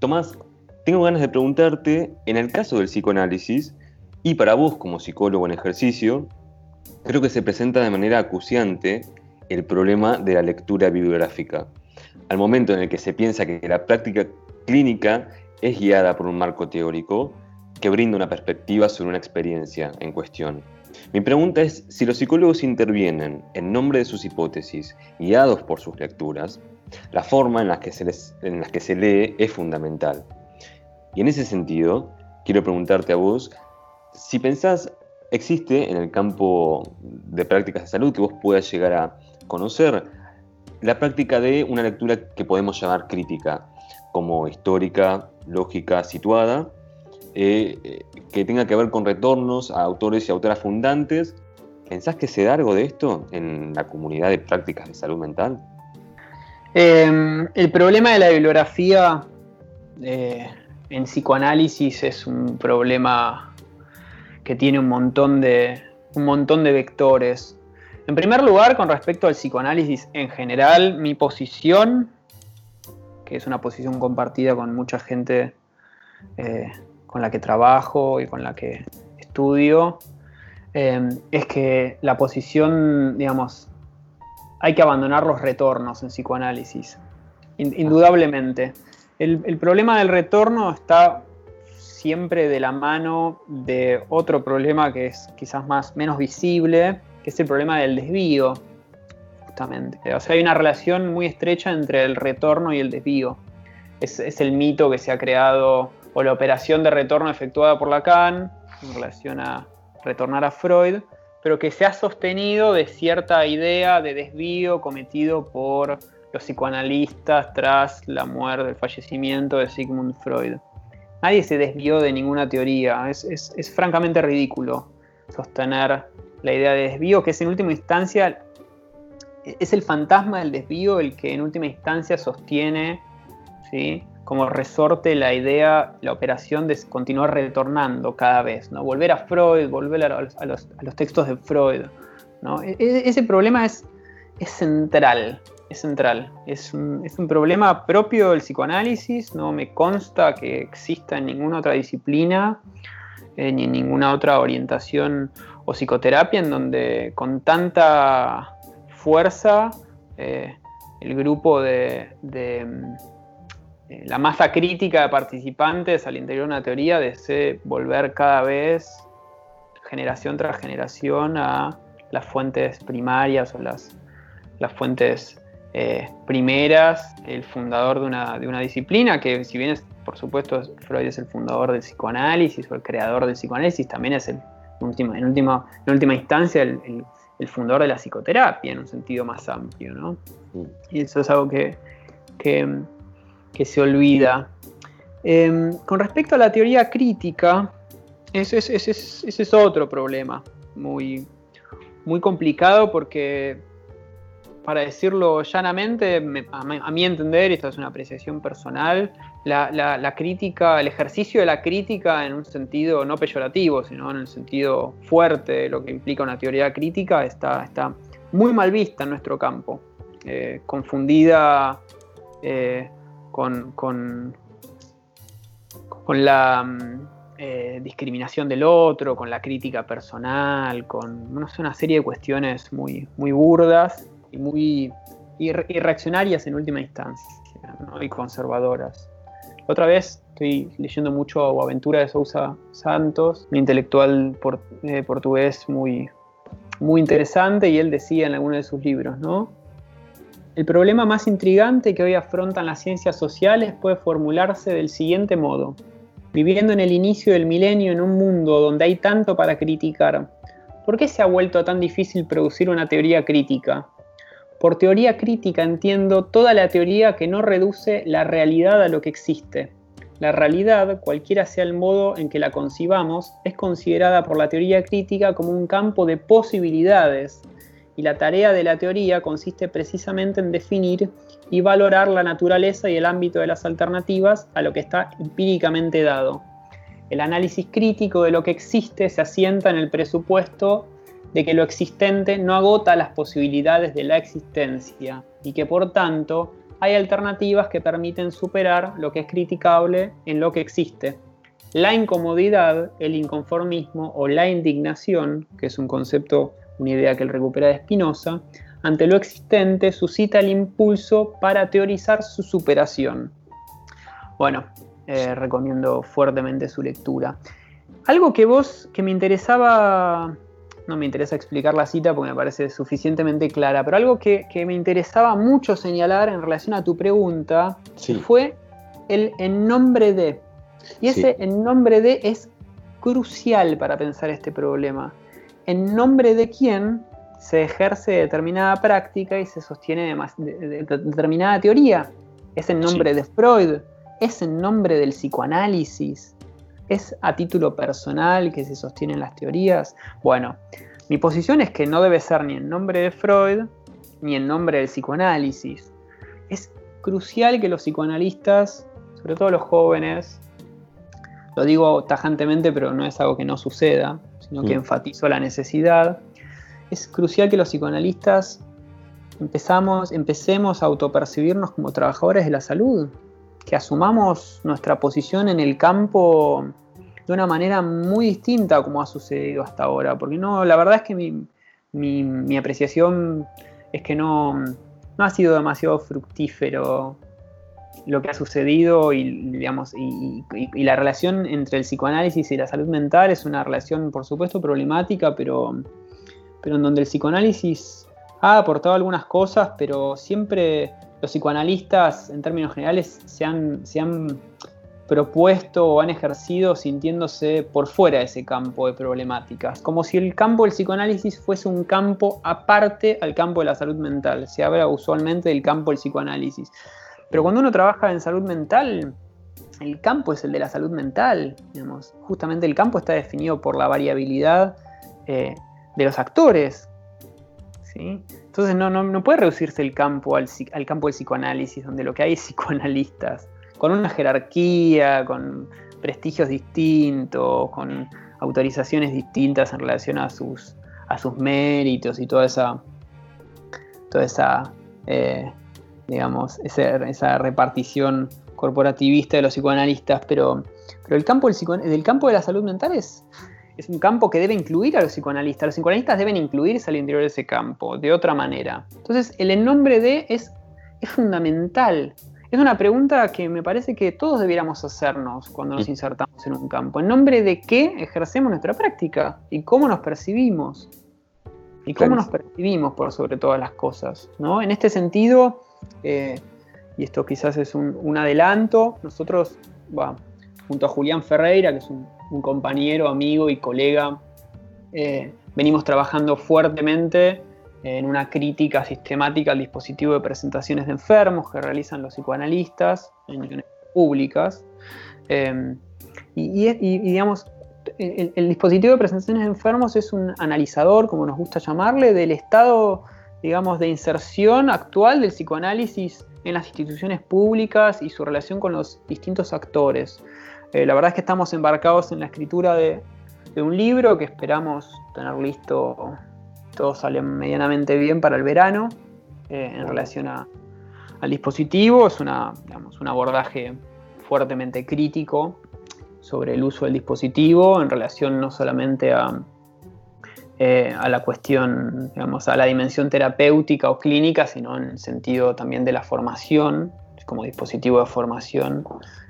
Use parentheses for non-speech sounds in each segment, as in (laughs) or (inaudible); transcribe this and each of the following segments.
Tomás, tengo ganas de preguntarte, en el caso del psicoanálisis, y para vos como psicólogo en ejercicio, creo que se presenta de manera acuciante el problema de la lectura bibliográfica. Al momento en el que se piensa que la práctica clínica es guiada por un marco teórico que brinda una perspectiva sobre una experiencia en cuestión. Mi pregunta es si los psicólogos intervienen en nombre de sus hipótesis, guiados por sus lecturas, la forma en la que se, en que se lee es fundamental. Y en ese sentido, quiero preguntarte a vos, si pensás, existe en el campo de prácticas de salud que vos puedas llegar a conocer la práctica de una lectura que podemos llamar crítica, como histórica, lógica, situada, eh, que tenga que ver con retornos a autores y autoras fundantes. ¿Pensás que se da algo de esto en la comunidad de prácticas de salud mental? Em, el problema de la bibliografía eh, en psicoanálisis es un problema que tiene un montón de, un montón de vectores. En primer lugar, con respecto al psicoanálisis en general, mi posición, que es una posición compartida con mucha gente eh, con la que trabajo y con la que estudio, em, es que la posición, digamos, hay que abandonar los retornos en psicoanálisis, indudablemente. El, problema del retorno está siempre de la mano de otro problema que es quizás más, menos visible, que es el problema del desvío, justamente. O sea, hay una relación muy estrecha entre el retorno y el desvío. Es, es el mito que se ha creado, o la operación de retorno efectuada por Lacan, en relación a retornar a Freud, pero que se ha sostenido de cierta idea de desvío cometido por los psicoanalistas tras la muerte, el fallecimiento de Sigmund Freud. Nadie se desvió de ninguna teoría, es, francamente ridículo sostener la idea de desvío, que es en última instancia, es el fantasma del desvío el que en última instancia sostiene ¿sí? Como resorte la idea, la operación de continuar retornando cada vez, ¿no? Volver a Freud, volver a los, textos de Freud, ¿no? E, e, ese problema es, es central, es central. Es un, problema propio del psicoanálisis, no me consta que exista en ninguna otra disciplina, eh, ni en ninguna otra orientación o psicoterapia en donde con tanta fuerza eh, el grupo de eh, la masa crítica de participantes al interior de una teoría desee volver cada vez, generación tras generación, a las fuentes primarias o las, las fuentes eh, primeras, el fundador de una, de una, disciplina, que si bien es, por supuesto, Freud es el fundador del psicoanálisis o el creador del psicoanálisis, también es el, última, en, última, en última instancia el, el, fundador de la psicoterapia en un sentido más amplio. ¿no? Y eso es algo que, que que se olvida. Em, con respecto a la teoría crítica, ese es, otro problema muy, muy complicado porque, para decirlo llanamente, a, mi entender, esta es una apreciación personal, la, crítica, el ejercicio de la crítica en un sentido no peyorativo, sino en el sentido fuerte de lo que implica una teoría crítica, está, está muy mal vista en nuestro campo, eh, confundida eh, con, con, la mm, eh, discriminación del otro, con la crítica personal, con una serie de cuestiones muy, muy burdas y muy reaccionarias en última instancia, y conservadoras. Otra vez estoy leyendo mucho Aventura de Sousa Santos, un intelectual eh, portugués muy, muy interesante, y él decía en alguno de sus libros, ¿no? El problema más intrigante que hoy afrontan las ciencias sociales puede formularse del siguiente modo. Viviendo en el inicio del milenio en un mundo donde hay tanto para criticar, ¿por qué se ha vuelto tan difícil producir una teoría crítica? Por teoría crítica entiendo toda la teoría que no reduce la realidad a lo que existe. La realidad, cualquiera sea el modo en que la concibamos, es considerada por la teoría crítica como un campo de posibilidades y la tarea de la teoría consiste precisamente en definir y valorar la naturaleza y el ámbito de las alternativas a lo que está empíricamente dado. El análisis crítico de lo que existe se asienta en el presupuesto de que lo existente no agota las posibilidades de la existencia y que por tanto hay alternativas que permiten superar lo que es criticable en lo que existe. La incomodidad, el inconformismo o la indignación, que es un concepto, una idea que él recupera de Spinoza, ante lo existente suscita el impulso para teorizar su superación. Bueno, eh, recomiendo fuertemente su lectura. Algo que vos, que me interesaba, no me interesa explicar la cita porque me parece suficientemente clara, pero algo que, me interesaba mucho señalar en relación a tu pregunta fue el en nombre de. Y ese en nombre de es crucial para pensar este problema. En nombre de quién se ejerce determinada práctica y se sostiene de, determinada teoría. Es en nombre de Freud, es en nombre del psicoanálisis, es a título personal que se sostienen las teorías. Bueno, mi posición es que no debe ser ni en nombre de Freud ni en nombre del psicoanálisis. Es crucial que los psicoanalistas, sobre todo los jóvenes, lo digo tajantemente, pero no es algo que no suceda, sino que mm. enfatizo la necesidad, es crucial que los psicoanalistas empezamos, empecemos a autopercibirnos como trabajadores de la salud, que asumamos nuestra posición en el campo de una manera muy distinta a como ha sucedido hasta ahora, porque no, la verdad es que mi, apreciación es que no, no, ha sido demasiado fructífero lo que ha sucedido y, digamos, y, la relación entre el psicoanálisis y la salud mental es una relación, por supuesto, problemática, pero pero en donde el psicoanálisis ha aportado algunas cosas, pero siempre los psicoanalistas, en términos generales, se han, se han propuesto o han ejercido sintiéndose por fuera de ese campo de problemáticas, como si el campo del psicoanálisis fuese un campo aparte al campo de la salud mental. Se habla usualmente del campo del psicoanálisis. Pero cuando uno trabaja en salud mental, el campo es el de la salud mental. Digamos. Justamente el campo está definido por la variabilidad eh, de los actores. ¿sí? Entonces no, no, puede reducirse el campo al, campo del psicoanálisis, donde lo que hay es psicoanalistas, con una jerarquía, con prestigios distintos, con autorizaciones distintas en relación a sus, a sus méritos y toda esa, toda esa eh, digamos, esa, repartición corporativista de los psicoanalistas, pero, pero el campo del, del campo de la salud mental es, es un campo que debe incluir a los psicoanalistas. Los psicoanalistas deben incluirse al interior de ese campo, de otra manera. Entonces, el en nombre de es, es fundamental. Es una pregunta que me parece que todos debiéramos hacernos cuando nos insertamos en un campo. ¿En nombre de qué ejercemos nuestra práctica? ¿Y cómo nos percibimos? ¿Y cómo nos percibimos por sobre todas las cosas? ¿no? En este sentido, eh, y esto quizás es un, adelanto, nosotros, junto a Julián Ferreira, que es un compañero, amigo y colega, eh, venimos trabajando fuertemente en una crítica sistemática al dispositivo de presentaciones de enfermos que realizan los psicoanalistas en uniones públicas. Eh, y, digamos, el, dispositivo de presentaciones de enfermos es un analizador, como nos gusta llamarle, del estado, digamos, de inserción actual del psicoanálisis en las instituciones públicas y su relación con los distintos actores. Eh, la verdad es que estamos embarcados en la escritura de, un libro que esperamos tener listo, todo sale medianamente bien para el verano, eh, en relación al dispositivo. Es una, un abordaje fuertemente crítico sobre el uso del dispositivo en relación no solamente a, eh, a la cuestión, digamos, a la dimensión terapéutica o clínica, sino en el sentido también de la formación, como dispositivo de formación,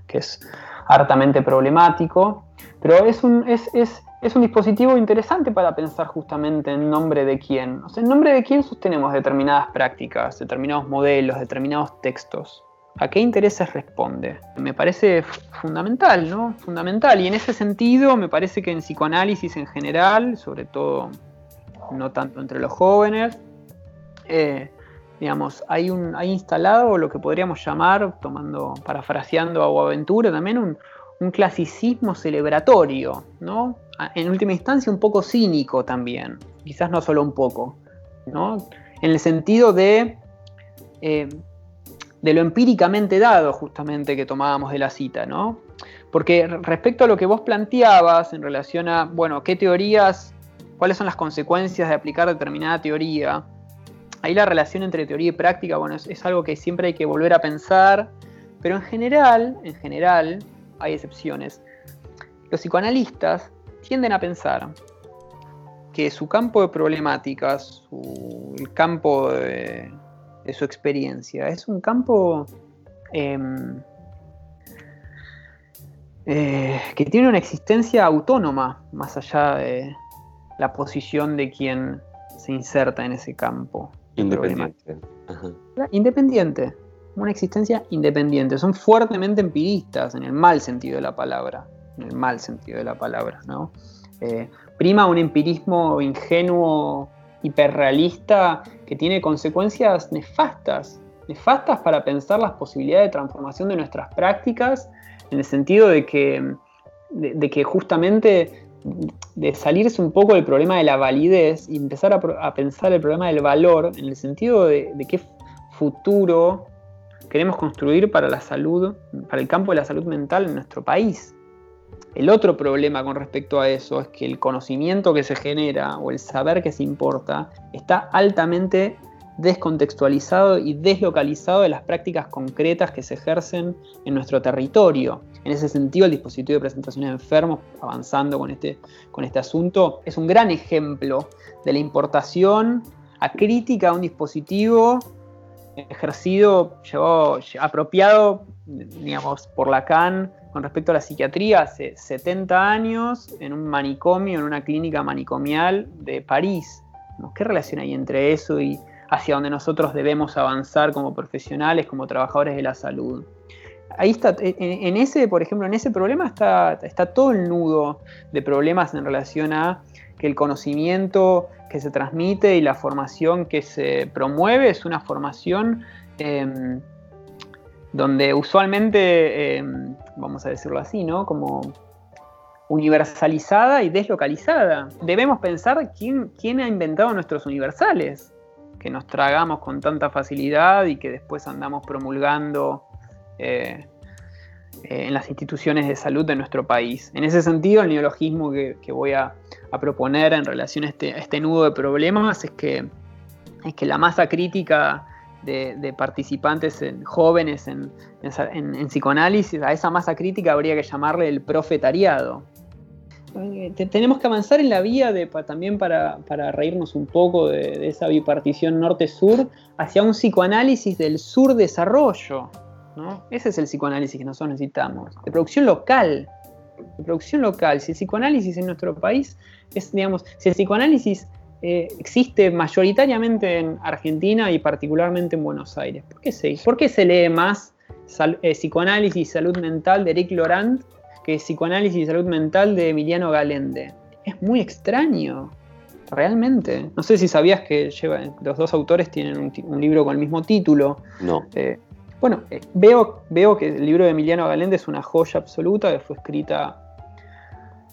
que es hartamente problemático, pero es un, es, un dispositivo interesante para pensar justamente en nombre de quién. O sea, en nombre de quién sostenemos determinadas prácticas, determinados modelos, determinados textos. ¿A qué intereses responde? Me parece fundamental, ¿no? Fundamental. Y en ese sentido, me parece que en psicoanálisis en general, sobre todo no tanto entre los jóvenes, eh, digamos, hay, un, hay instalado lo que podríamos llamar, tomando, parafraseando a Aventura también, un, clasicismo celebratorio, ¿no? En última instancia un poco cínico también, quizás no solo un poco, ¿no? En el sentido de, eh, de lo empíricamente dado justamente que tomábamos de la cita, ¿no? Porque respecto a lo que vos planteabas en relación a, bueno, qué teorías, cuáles son las consecuencias de aplicar determinada teoría, ahí la relación entre teoría y práctica, bueno, es, algo que siempre hay que volver a pensar, pero en general, en general, hay excepciones. Los psicoanalistas tienden a pensar que su campo de problemáticas, el campo de, su experiencia, es un campo em, eh, que tiene una existencia autónoma, más allá de la posición de quien se inserta en ese campo. Independiente. Independiente. Una existencia independiente. Son fuertemente empiristas, en el mal sentido de la palabra. En el mal sentido de la palabra, ¿no? Eh, prima un empirismo ingenuo, hiperrealista, que tiene consecuencias nefastas. Nefastas para pensar las posibilidades de transformación de nuestras prácticas, en el sentido de que, de que justamente de salirse un poco del problema de la validez y empezar a, pensar el problema del valor en el sentido de, qué futuro queremos construir para la salud, para el campo de la salud mental en nuestro país. El otro problema con respecto a eso es que el conocimiento que se genera o el saber que se importa está altamente descontextualizado y deslocalizado de las prácticas concretas que se ejercen en nuestro territorio. En ese sentido, el dispositivo de presentación de enfermos, avanzando con este, con este asunto, es un gran ejemplo de la importación acrítica a un dispositivo ejercido, llevado, apropiado, digamos, por Lacan con respecto a la psiquiatría hace 70 años en un manicomio, en una clínica manicomial de París. ¿Qué relación hay entre eso y hacia donde nosotros debemos avanzar como profesionales, como trabajadores de la salud? ahí está, en, ese, por ejemplo, en ese problema está, todo el nudo de problemas en relación a que el conocimiento que se transmite y la formación que se promueve es una formación em, donde usualmente, em, vamos a decirlo así, ¿no? Como universalizada y deslocalizada. Debemos pensar quién, quién ha inventado nuestros universales, que nos tragamos con tanta facilidad y que después andamos promulgando eh, eh, en las instituciones de salud de nuestro país. En ese sentido, el neologismo que, voy a, proponer en relación a este, este, nudo de problemas es que, es que la masa crítica de, participantes en, jóvenes en, psicoanálisis, a esa masa crítica habría que llamarle el profetariado. Eh, tenemos que avanzar en la vía también para, reírnos un poco de, de esa bipartición norte-sur hacia un psicoanálisis del sur-desarrollo. Ese es el psicoanálisis que nosotros necesitamos, de producción local, de producción local. Si el psicoanálisis en nuestro país es, digamos, si el psicoanálisis eh, existe mayoritariamente en Argentina y particularmente en Buenos Aires, ¿por qué se, por qué se lee más eh, psicoanálisis y salud mental de Eric Laurent que psicoanálisis y salud mental de Emiliano Galende? Es muy extraño. Realmente. No sé si sabías que los dos autores tienen un, libro con el mismo título. No. Eh, bueno, veo, veo que el libro de Emiliano Galende es una joya absoluta, que fue escrita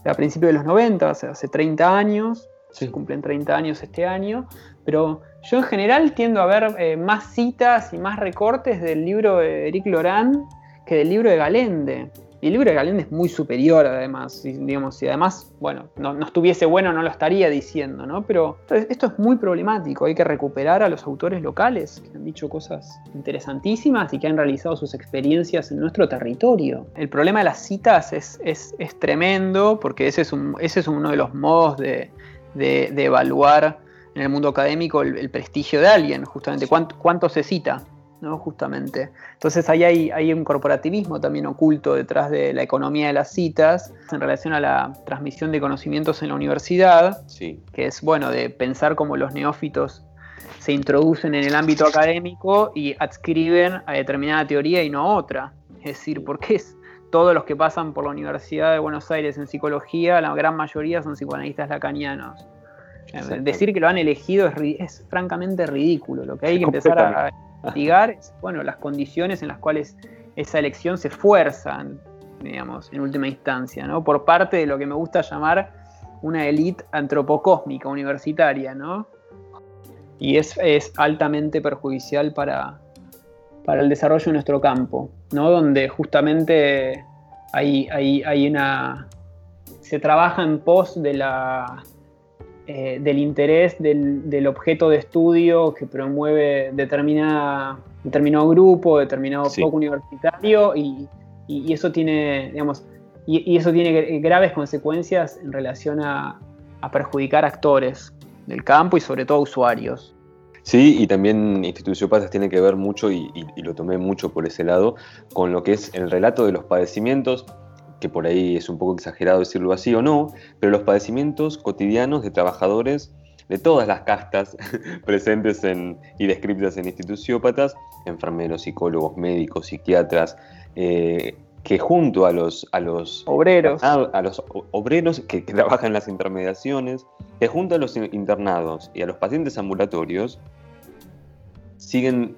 a principios de los 90, hace 30 años, se cumplen 30 años este año, pero yo en general tiendo a ver eh, más citas y más recortes del libro de Eric Lorán que del libro de Galende. Y el libro de Galende es muy superior, además. digamos, si además, bueno, no, estuviese bueno, no lo estaría diciendo, ¿no? Pero esto es muy problemático. Hay que recuperar a los autores locales que han dicho cosas interesantísimas y que han realizado sus experiencias en nuestro territorio. El problema de las citas es, es, tremendo porque ese es, un, ese es uno de los modos de, evaluar en el mundo académico el, prestigio de alguien, justamente. cuánto se cita? ¿no? Justamente. Entonces ahí hay, un corporativismo también oculto detrás de la economía de las citas en relación a la transmisión de conocimientos en la universidad, que es bueno de pensar cómo los neófitos se introducen en el ámbito académico y adscriben a determinada teoría y no a otra. Es decir, porque es, todos los que pasan por la Universidad de Buenos Aires en psicología, la gran mayoría son psicoanalistas lacanianos. Decir que lo han elegido es, francamente ridículo. Lo que hay que empezar a investigar bueno, las condiciones en las cuales esa elección se fuerzan, digamos, en última instancia, ¿no? Por parte de lo que me gusta llamar una élite antropocósmica universitaria, ¿no? Y es, altamente perjudicial para, para el desarrollo de nuestro campo, ¿no? Donde justamente hay, hay, hay una. se trabaja en pos de la eh, del interés del, objeto de estudio que promueve determinado grupo, determinado foco universitario, y, eso tiene, digamos, y, eso tiene graves consecuencias en relación a, perjudicar actores del campo y sobre todo usuarios. Sí, y también Instituciópatas tiene que ver mucho, y, lo tomé mucho por ese lado, con lo que es el relato de los padecimientos que por ahí es un poco exagerado decirlo así o no, pero los padecimientos cotidianos de trabajadores de todas las castas (laughs) presentes en, y descritas en instituciópatas, enfermeros, psicólogos, médicos, psiquiatras, eh, que junto a los, a los obreros, a, los obreros que, trabajan en las intermediaciones, que junto a los internados y a los pacientes ambulatorios, siguen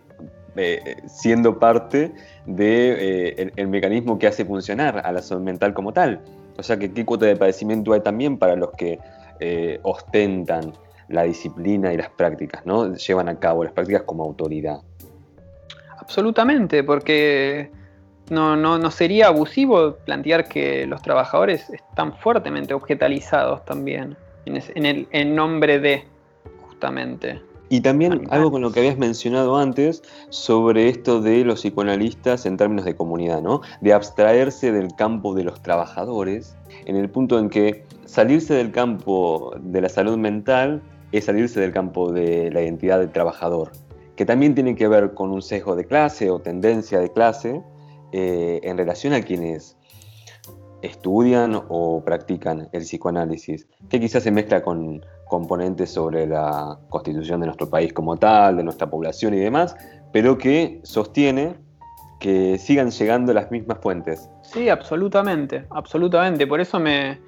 eh, siendo parte del de, eh, mecanismo que hace funcionar a la salud mental como tal. O sea que qué cuota de padecimiento hay también para los que eh, ostentan la disciplina y las prácticas, ¿no? Llevan a cabo las prácticas como autoridad. Absolutamente, porque no, no, sería abusivo plantear que los trabajadores están fuertemente objetalizados también, en, el, en nombre de, justamente. Y también algo con lo que habías mencionado antes sobre esto de los psicoanalistas en términos de comunidad, ¿no? De abstraerse del campo de los trabajadores, en el punto en que salirse del campo de la salud mental es salirse del campo de la identidad del trabajador, que también tiene que ver con un sesgo de clase o tendencia de clase eh, en relación a quienes estudian o practican el psicoanálisis, que quizás se mezcla con componentes sobre la constitución de nuestro país como tal, de nuestra población y demás, pero que sostiene que sigan llegando las mismas fuentes. Sí, absolutamente, absolutamente. Por eso me.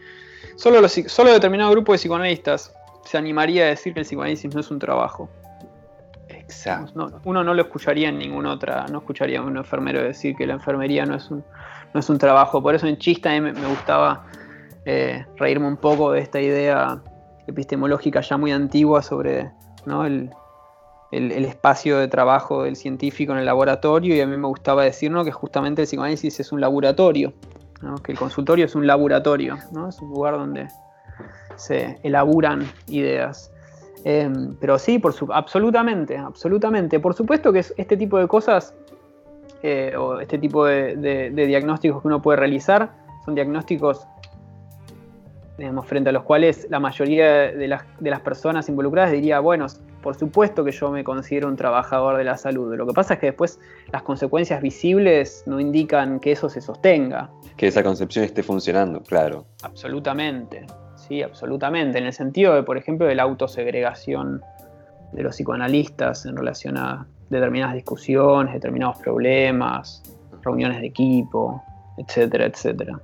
Solo, los, solo determinado grupo de psicoanalistas se animaría a decir que el psicoanálisis no es un trabajo. Exacto. uno no lo escucharía en ninguna otra, no escucharía a un enfermero decir que la enfermería no es un, no es un trabajo. Por eso en Chista me, me gustaba eh, reírme un poco de esta idea epistemológica ya muy antigua sobre el, espacio de trabajo del científico en el laboratorio y a mí me gustaba decir que justamente el psicoanálisis es un laboratorio, que el consultorio es un laboratorio, ¿no? es un lugar donde se elaboran ideas. Em, pero sí, por absolutamente, absolutamente. Por supuesto que este tipo de cosas eh, o este tipo de, diagnósticos que uno puede realizar son diagnósticos frente a los cuales la mayoría de las, personas involucradas diría, bueno, por supuesto que yo me considero un trabajador de la salud. Lo que pasa es que después las consecuencias visibles no indican que eso se sostenga. Que esa concepción esté funcionando, claro. Absolutamente, sí, absolutamente. En el sentido de, por ejemplo, de la autosegregación de los psicoanalistas en relación a determinadas discusiones, determinados problemas, reuniones de equipo, etcétera, etcétera.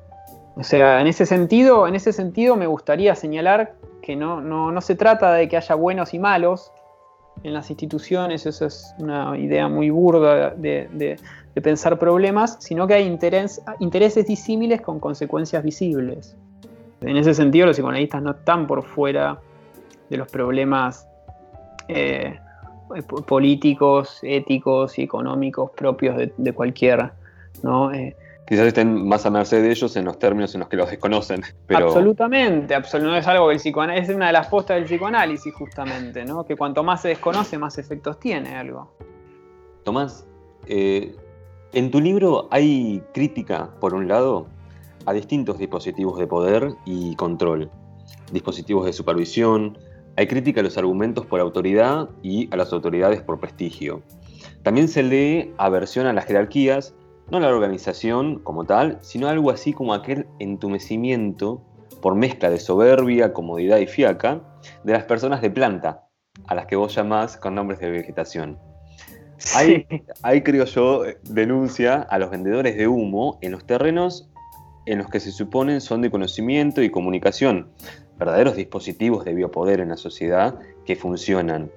O sea, en ese sentido, en ese sentido me gustaría señalar que no, no, se trata de que haya buenos y malos en las instituciones, eso es una idea muy burda de, pensar problemas, sino que hay intereses disímiles con consecuencias visibles. En ese sentido, los psicoanalistas no están por fuera de los problemas eh, políticos, éticos y económicos propios de, cualquier ¿no? Eh, quizás estén más a merced de ellos en los términos en los que los desconocen. Absolutamente, no es algo que el psicoanálisis, es una de las postas del psicoanálisis justamente, ¿no? que cuanto más se desconoce, más efectos tiene algo. Tomás, eh, en tu libro hay crítica, por un lado, a distintos dispositivos de poder y control, dispositivos de supervisión, hay crítica a los argumentos por autoridad y a las autoridades por prestigio. También se lee aversión a las jerarquías no la organización como tal, sino algo así como aquel entumecimiento por mezcla de soberbia, comodidad y fiaca de las personas de planta, a las que vos llamás con nombres de vegetación. Ahí, creo yo, denuncia a los vendedores de humo en los terrenos en los que se suponen son de conocimiento y comunicación, verdaderos dispositivos de biopoder en la sociedad que funcionan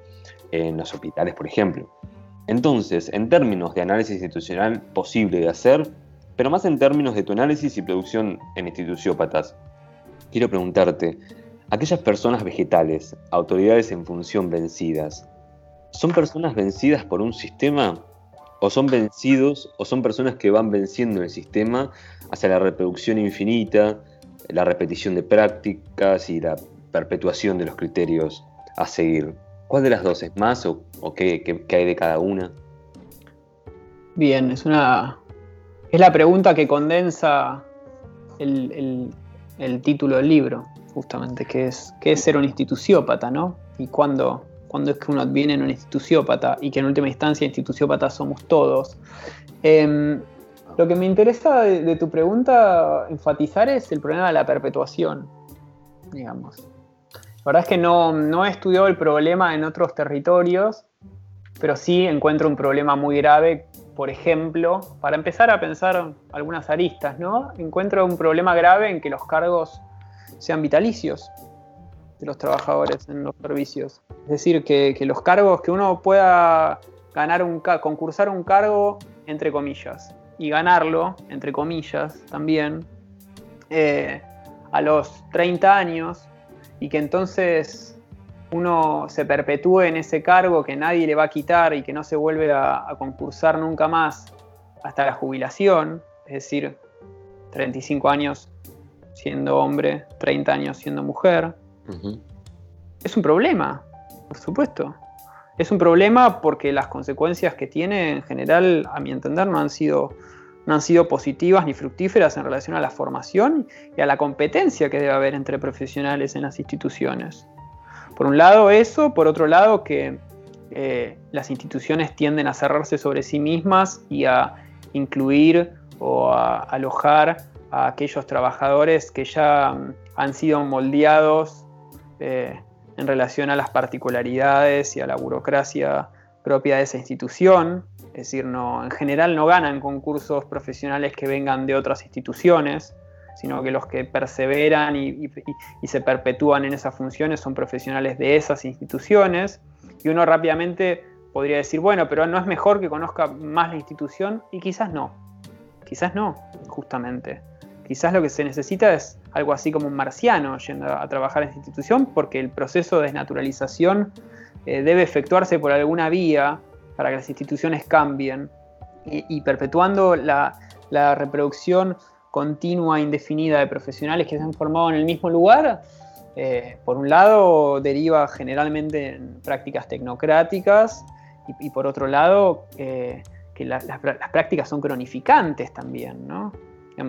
en los hospitales, por ejemplo. Entonces, en términos de análisis institucional posible de hacer, pero más en términos de tu análisis y producción en instituciópatas, quiero preguntarte, aquellas personas vegetales, autoridades en función vencidas, ¿son personas vencidas por un sistema? ¿O son vencidos o son personas que van venciendo el sistema hacia la reproducción infinita, la repetición de prácticas y la perpetuación de los criterios a seguir. ¿Cuál de las dos es más o, qué, hay de cada una? Bien, es una. Es la pregunta que condensa el, título del libro, justamente, que es ¿qué es ser un instituciópata, no? Y cuándo, es que uno viene en un instituciópata y que en última instancia instituciópatas somos todos. Em, lo que me interesa de, tu pregunta enfatizar es el problema de la perpetuación, digamos. La verdad es que no, no he estudiado el problema en otros territorios, pero sí encuentro un problema muy grave, por ejemplo, para empezar a pensar algunas aristas, ¿no? Encuentro un problema grave en que los cargos sean vitalicios de los trabajadores en los servicios. Es decir, que, los cargos, que uno pueda ganar un concursar un cargo, entre comillas, y ganarlo, entre comillas, también, eh, a los 30 años, y que entonces uno se perpetúe en ese cargo que nadie le va a quitar y que no se vuelve a, concursar nunca más hasta la jubilación, es decir, 35 años siendo hombre, 30 años siendo mujer, es un problema, por supuesto. Es un problema porque las consecuencias que tiene en general, a mi entender, no han sido no han sido positivas ni fructíferas en relación a la formación y a la competencia que debe haber entre profesionales en las instituciones. Por un lado eso, por otro lado que eh, las instituciones tienden a cerrarse sobre sí mismas y a incluir o a alojar a aquellos trabajadores que ya mm, han sido moldeados eh, en relación a las particularidades y a la burocracia propia de esa institución, es decir, no, en general no ganan concursos profesionales que vengan de otras instituciones, sino que los que perseveran y, se perpetúan en esas funciones son profesionales de esas instituciones. Y uno rápidamente podría decir, bueno, pero no es mejor que conozca más la institución y quizás no, quizás no, justamente. Quizás lo que se necesita es algo así como un marciano yendo a trabajar en esa institución porque el proceso de desnaturalización eh, debe efectuarse por alguna vía para que las instituciones cambien y, perpetuando la, reproducción continua, e indefinida de profesionales que se han formado en el mismo lugar, eh, por un lado deriva generalmente en prácticas tecnocráticas y, por otro lado eh, que las prácticas son cronificantes también, ¿no?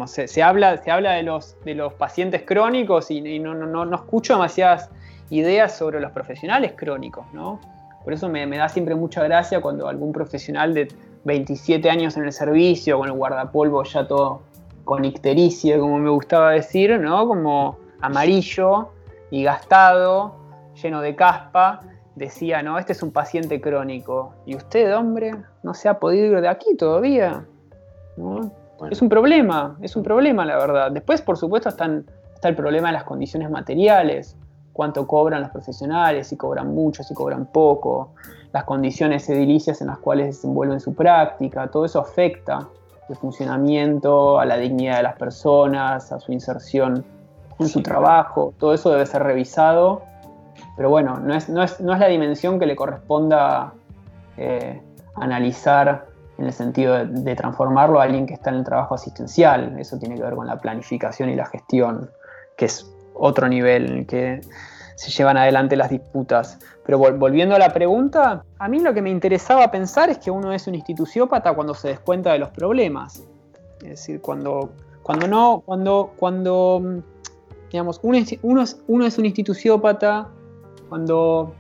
se, habla, se habla de los, de los pacientes crónicos y, no, no, no, escucho demasiadas ideas sobre los profesionales crónicos, ¿no? Por eso me, da siempre mucha gracia cuando algún profesional de 27 años en el servicio, con el guardapolvo ya todo con ictericia, como me gustaba decir, ¿no? Como amarillo y gastado, lleno de caspa, decía, no, este es un paciente crónico. Y usted, hombre, no se ha podido ir de aquí todavía. Es un problema, es un problema, la verdad. Después, por supuesto, está el problema de las condiciones materiales cuánto cobran los profesionales, si cobran mucho, si cobran poco, las condiciones edilicias en las cuales desenvuelven su práctica, todo eso afecta el funcionamiento, a la dignidad de las personas, a su inserción en su trabajo, todo eso debe ser revisado, pero bueno, no es, no es, la dimensión que le corresponda eh, analizar en el sentido de, de, transformarlo a alguien que está en el trabajo asistencial, eso tiene que ver con la planificación y la gestión, que es otro nivel en el que se llevan adelante las disputas. Pero volviendo a la pregunta, a mí lo que me interesaba pensar es que uno es un instituciópata cuando se descuenta de los problemas. Es decir, cuando, cuando no, cuando, cuando digamos, uno es, uno es un instituciópata cuando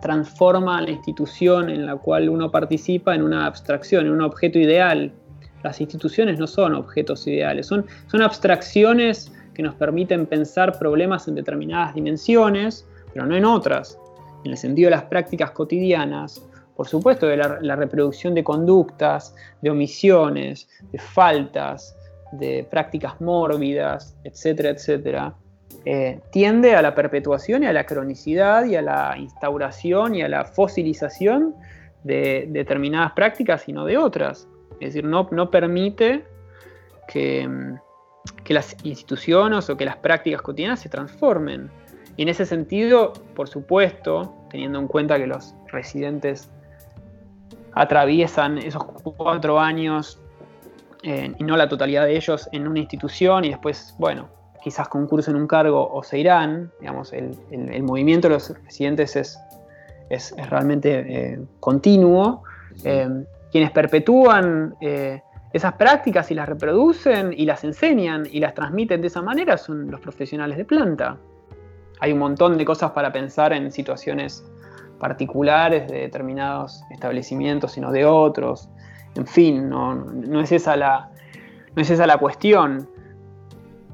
transforma la institución en la cual uno participa en una abstracción, en un objeto ideal. Las instituciones no son objetos ideales, son, son abstracciones que nos permiten pensar problemas en determinadas dimensiones, pero no en otras. En el sentido de las prácticas cotidianas, por supuesto, de la, reproducción de conductas, de omisiones, de faltas, de prácticas mórbidas, etcétera, etcétera, eh, tiende a la perpetuación y a la cronicidad y a la instauración y a la fosilización de, determinadas prácticas y no de otras. Es decir, no, no permite que, que las instituciones o que las prácticas cotidianas se transformen. Y en ese sentido, por supuesto, teniendo en cuenta que los residentes atraviesan esos cuatro años eh, y no la totalidad de ellos en una institución y después, bueno, quizás concursen un cargo o se irán, digamos, el, movimiento de los residentes es, es, realmente eh, continuo. Eh, quienes perpetúan eh, esas prácticas y las reproducen y las enseñan y las transmiten de esa manera son los profesionales de planta. Hay un montón de cosas para pensar en situaciones particulares de determinados establecimientos, sino de otros. En fin, no, es, esa la, no es esa la cuestión.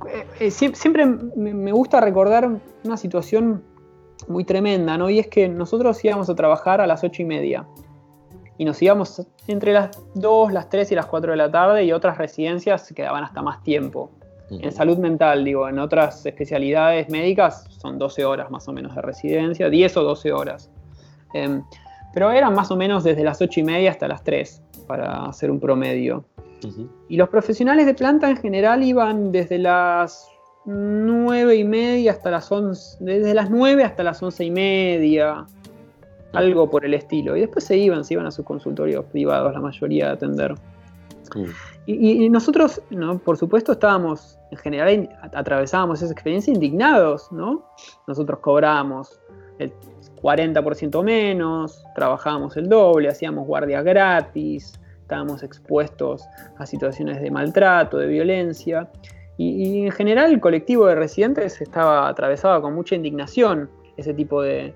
Eh, eh, siempre me gusta recordar una situación muy tremenda, ¿no? Y es que nosotros íbamos a trabajar a las ocho y media. Y nos íbamos entre las 2, las 3 y las 4 de la tarde y otras residencias se quedaban hasta más tiempo. En salud mental, digo, en otras especialidades médicas son 12 horas más o menos de residencia, 10 o 12 horas. Em, pero eran más o menos desde las 8 y media hasta las 3 para hacer un promedio. Y los profesionales de planta en general iban desde las 9 y media hasta las 11, desde las 9 hasta las 11 y media, algo por el estilo. Y después se iban, se iban a sus consultorios privados, la mayoría a atender. Y, nosotros, ¿no? por supuesto, estábamos, en general, atravesábamos esa experiencia indignados, ¿no? Nosotros cobrábamos el 40% menos, trabajábamos el doble, hacíamos guardias gratis, estábamos expuestos a situaciones de maltrato, de violencia. Y, en general el colectivo de residentes estaba atravesado con mucha indignación ese tipo de,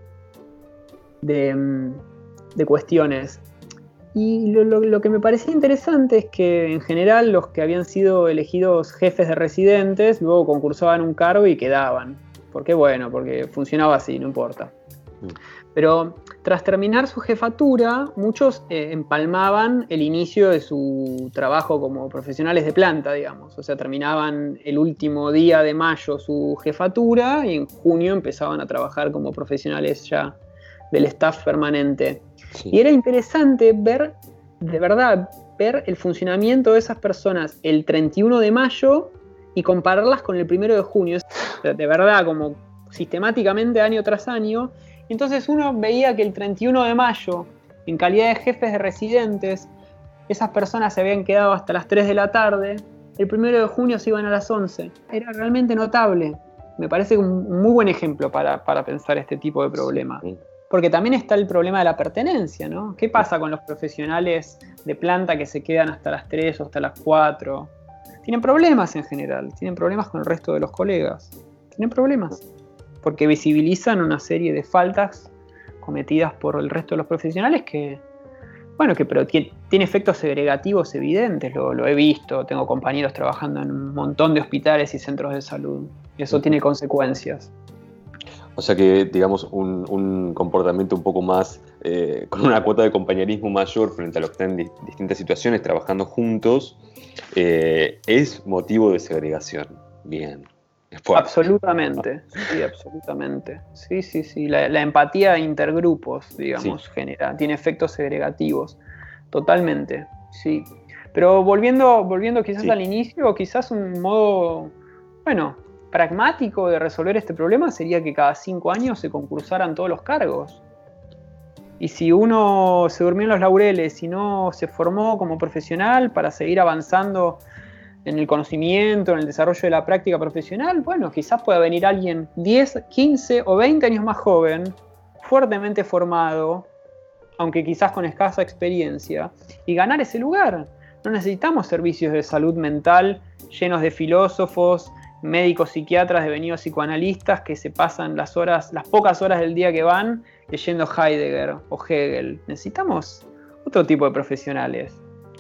de, mm, cuestiones. Y lo, que me parecía interesante es que en general los que habían sido elegidos jefes de residentes luego concursaban un cargo y quedaban. ¿Por qué? Bueno, porque funcionaba así, no importa. Mm. Pero tras terminar su jefatura, muchos eh, empalmaban el inicio de su trabajo como profesionales de planta, digamos. O sea, terminaban el último día de mayo su jefatura y en junio empezaban a trabajar como profesionales ya del staff permanente. Y era interesante ver, de verdad, ver el funcionamiento de esas personas el 31 de mayo y compararlas con el 1 de junio. De verdad, como sistemáticamente año tras año. Entonces uno veía que el 31 de mayo, en calidad de jefes de residentes, esas personas se habían quedado hasta las 3 de la tarde, el 1 de junio se iban a las 11. Era realmente notable. Me parece un muy buen ejemplo para, para pensar este tipo de problema. Porque también está el problema de la pertenencia, ¿no? ¿Qué pasa con los profesionales de planta que se quedan hasta las 3 o hasta las 4? Tienen problemas en general, tienen problemas con el resto de los colegas. Tienen problemas. Porque visibilizan una serie de faltas cometidas por el resto de los profesionales que, bueno, que pero tiene, efectos segregativos evidentes, lo, lo, he visto, tengo compañeros trabajando en un montón de hospitales y centros de salud, y eso tiene consecuencias. O sea que, digamos, un, comportamiento un poco más, eh, con una cuota de compañerismo mayor frente a los que están en distintas situaciones trabajando juntos, eh, es motivo de segregación. Bien. Absolutamente, sí, absolutamente. Sí, sí, sí. La, empatía intergrupos, digamos, genera, tiene efectos segregativos. Totalmente, sí. Pero volviendo, volviendo quizás al inicio, quizás un modo, bueno, pragmático de resolver este problema sería que cada cinco años se concursaran todos los cargos. Y si uno se durmió en los laureles y no se formó como profesional para seguir avanzando en el conocimiento, en el desarrollo de la práctica profesional, bueno, quizás pueda venir alguien 10, 15 o 20 años más joven, fuertemente formado, aunque quizás con escasa experiencia, y ganar ese lugar. No necesitamos servicios de salud mental llenos de filósofos, médicos psiquiatras devenidos psicoanalistas que se pasan las horas, las pocas horas del día que van leyendo Heidegger o Hegel. Necesitamos otro tipo de profesionales,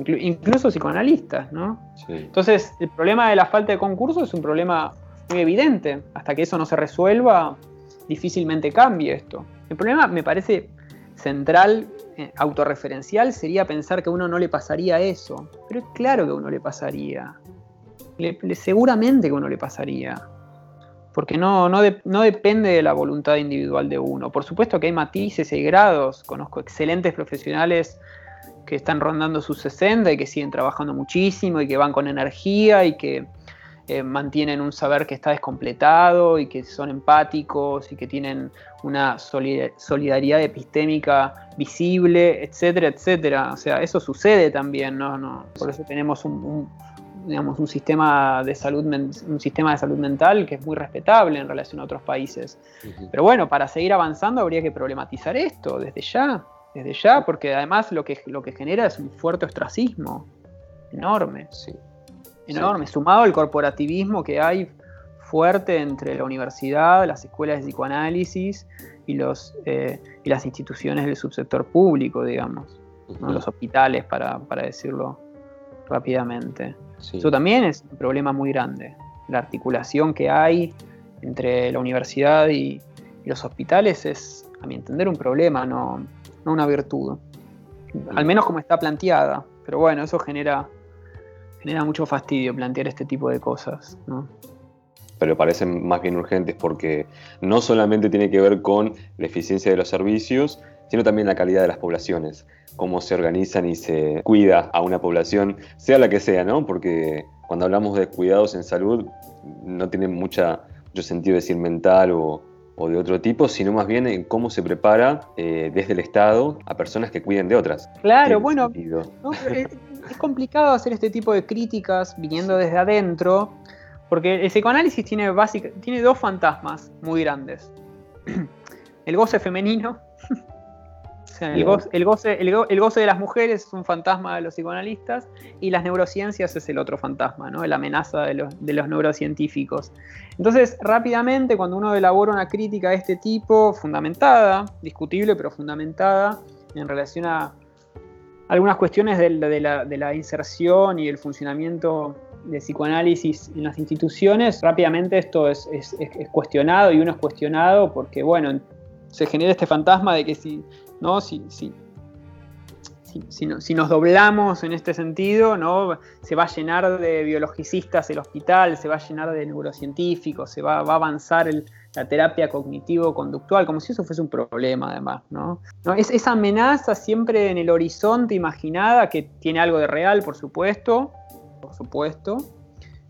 incluso psicoanalistas, ¿no? Entonces, el problema de la falta de concurso es un problema muy evidente. Hasta que eso no se resuelva, difícilmente cambie esto. El problema me parece central, eh, autorreferencial, sería pensar que a uno no le pasaría eso. Pero es claro que a uno le pasaría seguramente que uno le pasaría. Porque no, no, no, depende de la voluntad individual de uno. Por supuesto que hay matices y grados. Conozco excelentes profesionales que están rondando sus 60 y que siguen trabajando muchísimo y que van con energía y que eh, mantienen un saber que está descompletado y que son empáticos y que tienen una solidaridad epistémica visible, etcétera, etcétera. O sea, eso sucede también, ¿no? no por eso tenemos un digamos, un sistema de salud, un sistema de salud mental que es muy respetable en relación a otros países. Pero bueno, para seguir avanzando habría que problematizar esto desde ya, desde ya, porque además lo que, lo que genera es un fuerte ostracismo enorme, sí. enorme, sumado al corporativismo que hay fuerte entre la universidad, las escuelas de psicoanálisis y, los, eh, y las instituciones del subsector público, digamos, los hospitales, para, para decirlo rápidamente. Eso también es un problema muy grande. La articulación que hay entre la universidad y, los hospitales es, a mi entender, un problema, no, una virtud. Al menos como está planteada. Pero bueno, eso genera, genera mucho fastidio plantear este tipo de cosas. pero parecen más bien urgentes porque no solamente tiene que ver con la eficiencia de los servicios, sino también la calidad de las poblaciones cómo se organizan y se cuida a una población, sea la que sea, ¿no? Porque cuando hablamos de cuidados en salud no tiene mucha, mucho sentido decir mental o, de otro tipo, sino más bien en cómo se prepara eh, desde el Estado a personas que cuiden de otras. Claro, bueno, es, complicado hacer este tipo de críticas viniendo desde adentro, porque el psicoanálisis tiene, tiene dos fantasmas muy grandes. (clears throat) El goce femenino el, goce, el, goce, de las mujeres es un fantasma de los psicoanalistas y las neurociencias es el otro fantasma, ¿no? la amenaza de los, neurocientíficos. Entonces, rápidamente, cuando uno elabora una crítica de este tipo, fundamentada, discutible, pero fundamentada, en relación a algunas cuestiones de la, inserción y el funcionamiento de psicoanálisis en las instituciones, rápidamente esto es, es, cuestionado y uno es cuestionado porque, bueno, se genera este fantasma de que si ¿no? Si, si, si, nos doblamos en este sentido, ¿no? se va a llenar de biologicistas el hospital, se va a llenar de neurocientíficos, se va, a avanzar la terapia cognitivo-conductual, como si eso fuese un problema además. ¿no? Es, esa amenaza siempre en el horizonte imaginada, que tiene algo de real, por supuesto, por supuesto,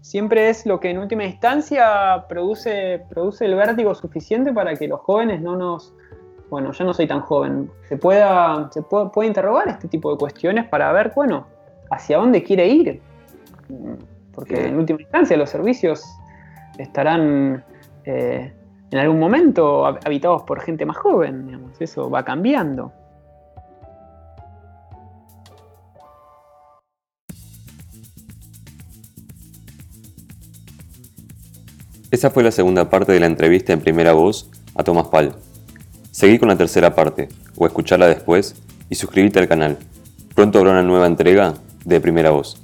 siempre es lo que en última instancia produce, produce el vértigo suficiente para que los jóvenes no nos bueno, ya no soy tan joven, se pueda, se puede, interrogar este tipo de cuestiones para ver, bueno, hacia dónde quiere ir. Porque en última instancia los servicios estarán eh, en algún momento habitados por gente más joven, digamos, eso va cambiando. Esa fue la segunda parte de la entrevista en primera voz a Tomás Pal. Seguí con la tercera parte, o escucharla después, y suscríbete al canal. Pronto habrá una nueva entrega de Primera Voz.